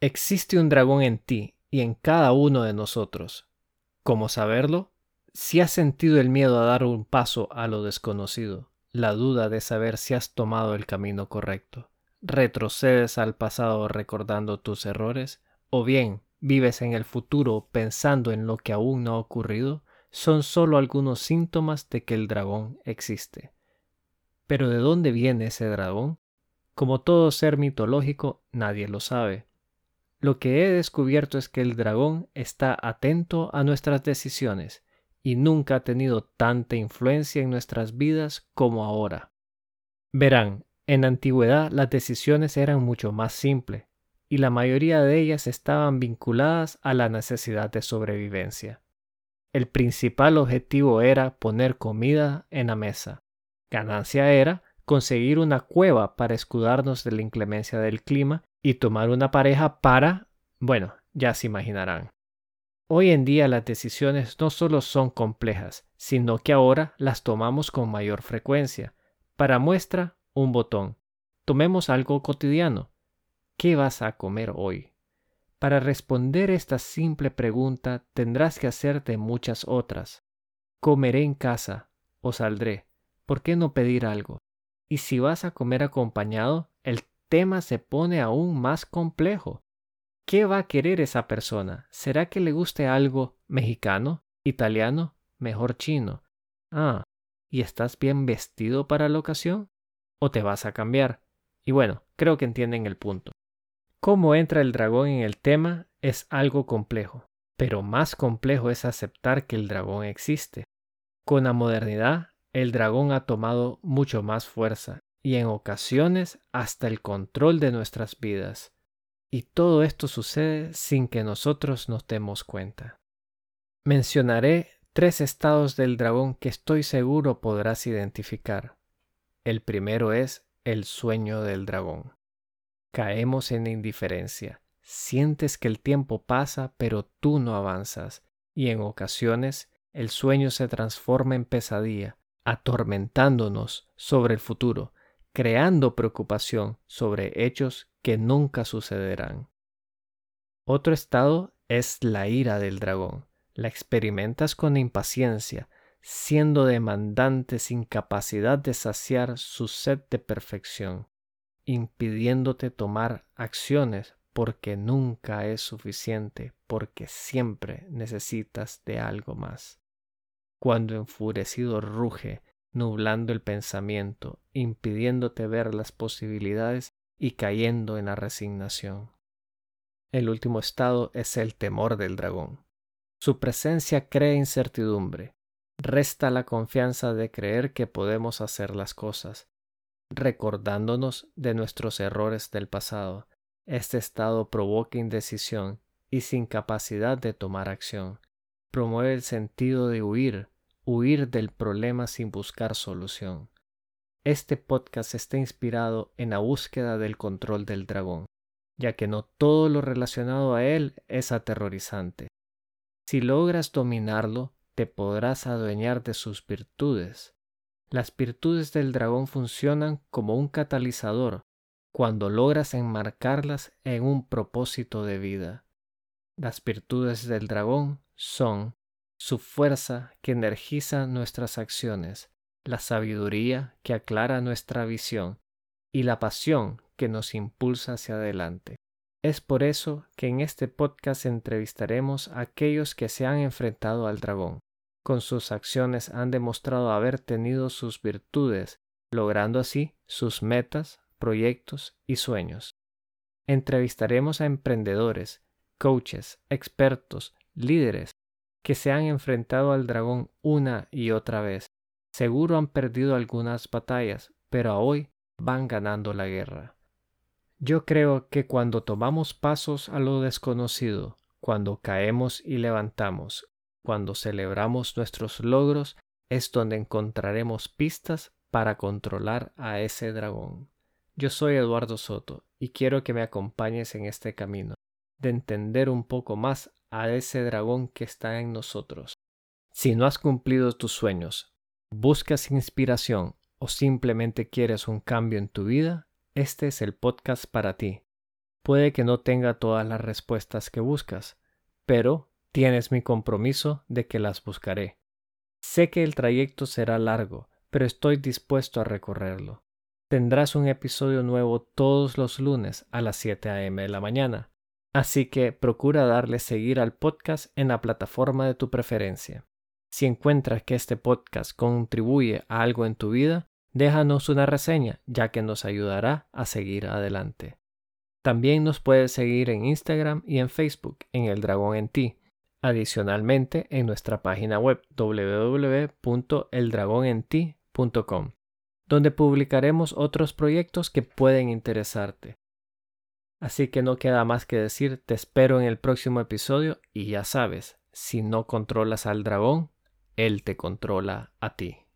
Existe un dragón en ti y en cada uno de nosotros. ¿Cómo saberlo? Si has sentido el miedo a dar un paso a lo desconocido, la duda de saber si has tomado el camino correcto, retrocedes al pasado recordando tus errores, o bien vives en el futuro pensando en lo que aún no ha ocurrido, son solo algunos síntomas de que el dragón existe. Pero ¿de dónde viene ese dragón? Como todo ser mitológico, nadie lo sabe. Lo que he descubierto es que el dragón está atento a nuestras decisiones y nunca ha tenido tanta influencia en nuestras vidas como ahora. Verán, en antigüedad las decisiones eran mucho más simples y la mayoría de ellas estaban vinculadas a la necesidad de sobrevivencia. El principal objetivo era poner comida en la mesa. Ganancia era conseguir una cueva para escudarnos de la inclemencia del clima y tomar una pareja para... bueno, ya se imaginarán. Hoy en día las decisiones no solo son complejas, sino que ahora las tomamos con mayor frecuencia. Para muestra, un botón. Tomemos algo cotidiano. ¿Qué vas a comer hoy? Para responder esta simple pregunta tendrás que hacerte muchas otras. ¿Comeré en casa o saldré? ¿Por qué no pedir algo? Y si vas a comer acompañado, el tema se pone aún más complejo. ¿Qué va a querer esa persona? ¿Será que le guste algo mexicano, italiano, mejor chino? Ah, ¿y estás bien vestido para la ocasión? ¿O te vas a cambiar? Y bueno, creo que entienden el punto. Cómo entra el dragón en el tema es algo complejo, pero más complejo es aceptar que el dragón existe. Con la modernidad, el dragón ha tomado mucho más fuerza y en ocasiones hasta el control de nuestras vidas. Y todo esto sucede sin que nosotros nos demos cuenta. Mencionaré tres estados del dragón que estoy seguro podrás identificar. El primero es el sueño del dragón. Caemos en indiferencia. Sientes que el tiempo pasa pero tú no avanzas y en ocasiones el sueño se transforma en pesadilla, atormentándonos sobre el futuro, creando preocupación sobre hechos que nunca sucederán. Otro estado es la ira del dragón. La experimentas con impaciencia, siendo demandante sin capacidad de saciar su sed de perfección impidiéndote tomar acciones porque nunca es suficiente, porque siempre necesitas de algo más. Cuando enfurecido ruge, nublando el pensamiento, impidiéndote ver las posibilidades y cayendo en la resignación. El último estado es el temor del dragón. Su presencia crea incertidumbre, resta la confianza de creer que podemos hacer las cosas, recordándonos de nuestros errores del pasado. Este estado provoca indecisión y sin capacidad de tomar acción. Promueve el sentido de huir, huir del problema sin buscar solución. Este podcast está inspirado en la búsqueda del control del dragón, ya que no todo lo relacionado a él es aterrorizante. Si logras dominarlo, te podrás adueñar de sus virtudes, las virtudes del dragón funcionan como un catalizador cuando logras enmarcarlas en un propósito de vida. Las virtudes del dragón son su fuerza que energiza nuestras acciones, la sabiduría que aclara nuestra visión y la pasión que nos impulsa hacia adelante. Es por eso que en este podcast entrevistaremos a aquellos que se han enfrentado al dragón, con sus acciones han demostrado haber tenido sus virtudes, logrando así sus metas, proyectos y sueños. Entrevistaremos a emprendedores, coaches, expertos, líderes que se han enfrentado al dragón una y otra vez. Seguro han perdido algunas batallas, pero hoy van ganando la guerra. Yo creo que cuando tomamos pasos a lo desconocido, cuando caemos y levantamos, cuando celebramos nuestros logros es donde encontraremos pistas para controlar a ese dragón. Yo soy Eduardo Soto y quiero que me acompañes en este camino, de entender un poco más a ese dragón que está en nosotros. Si no has cumplido tus sueños, buscas inspiración o simplemente quieres un cambio en tu vida, este es el podcast para ti. Puede que no tenga todas las respuestas que buscas, pero tienes mi compromiso de que las buscaré. Sé que el trayecto será largo, pero estoy dispuesto a recorrerlo. Tendrás un episodio nuevo todos los lunes a las 7 a.m. de la mañana, así que procura darle seguir al podcast en la plataforma de tu preferencia. Si encuentras que este podcast contribuye a algo en tu vida, déjanos una reseña, ya que nos ayudará a seguir adelante. También nos puedes seguir en Instagram y en Facebook en El Dragón en Ti. Adicionalmente, en nuestra página web www.eldragonenti.com, donde publicaremos otros proyectos que pueden interesarte. Así que no queda más que decir, te espero en el próximo episodio y ya sabes, si no controlas al dragón, él te controla a ti.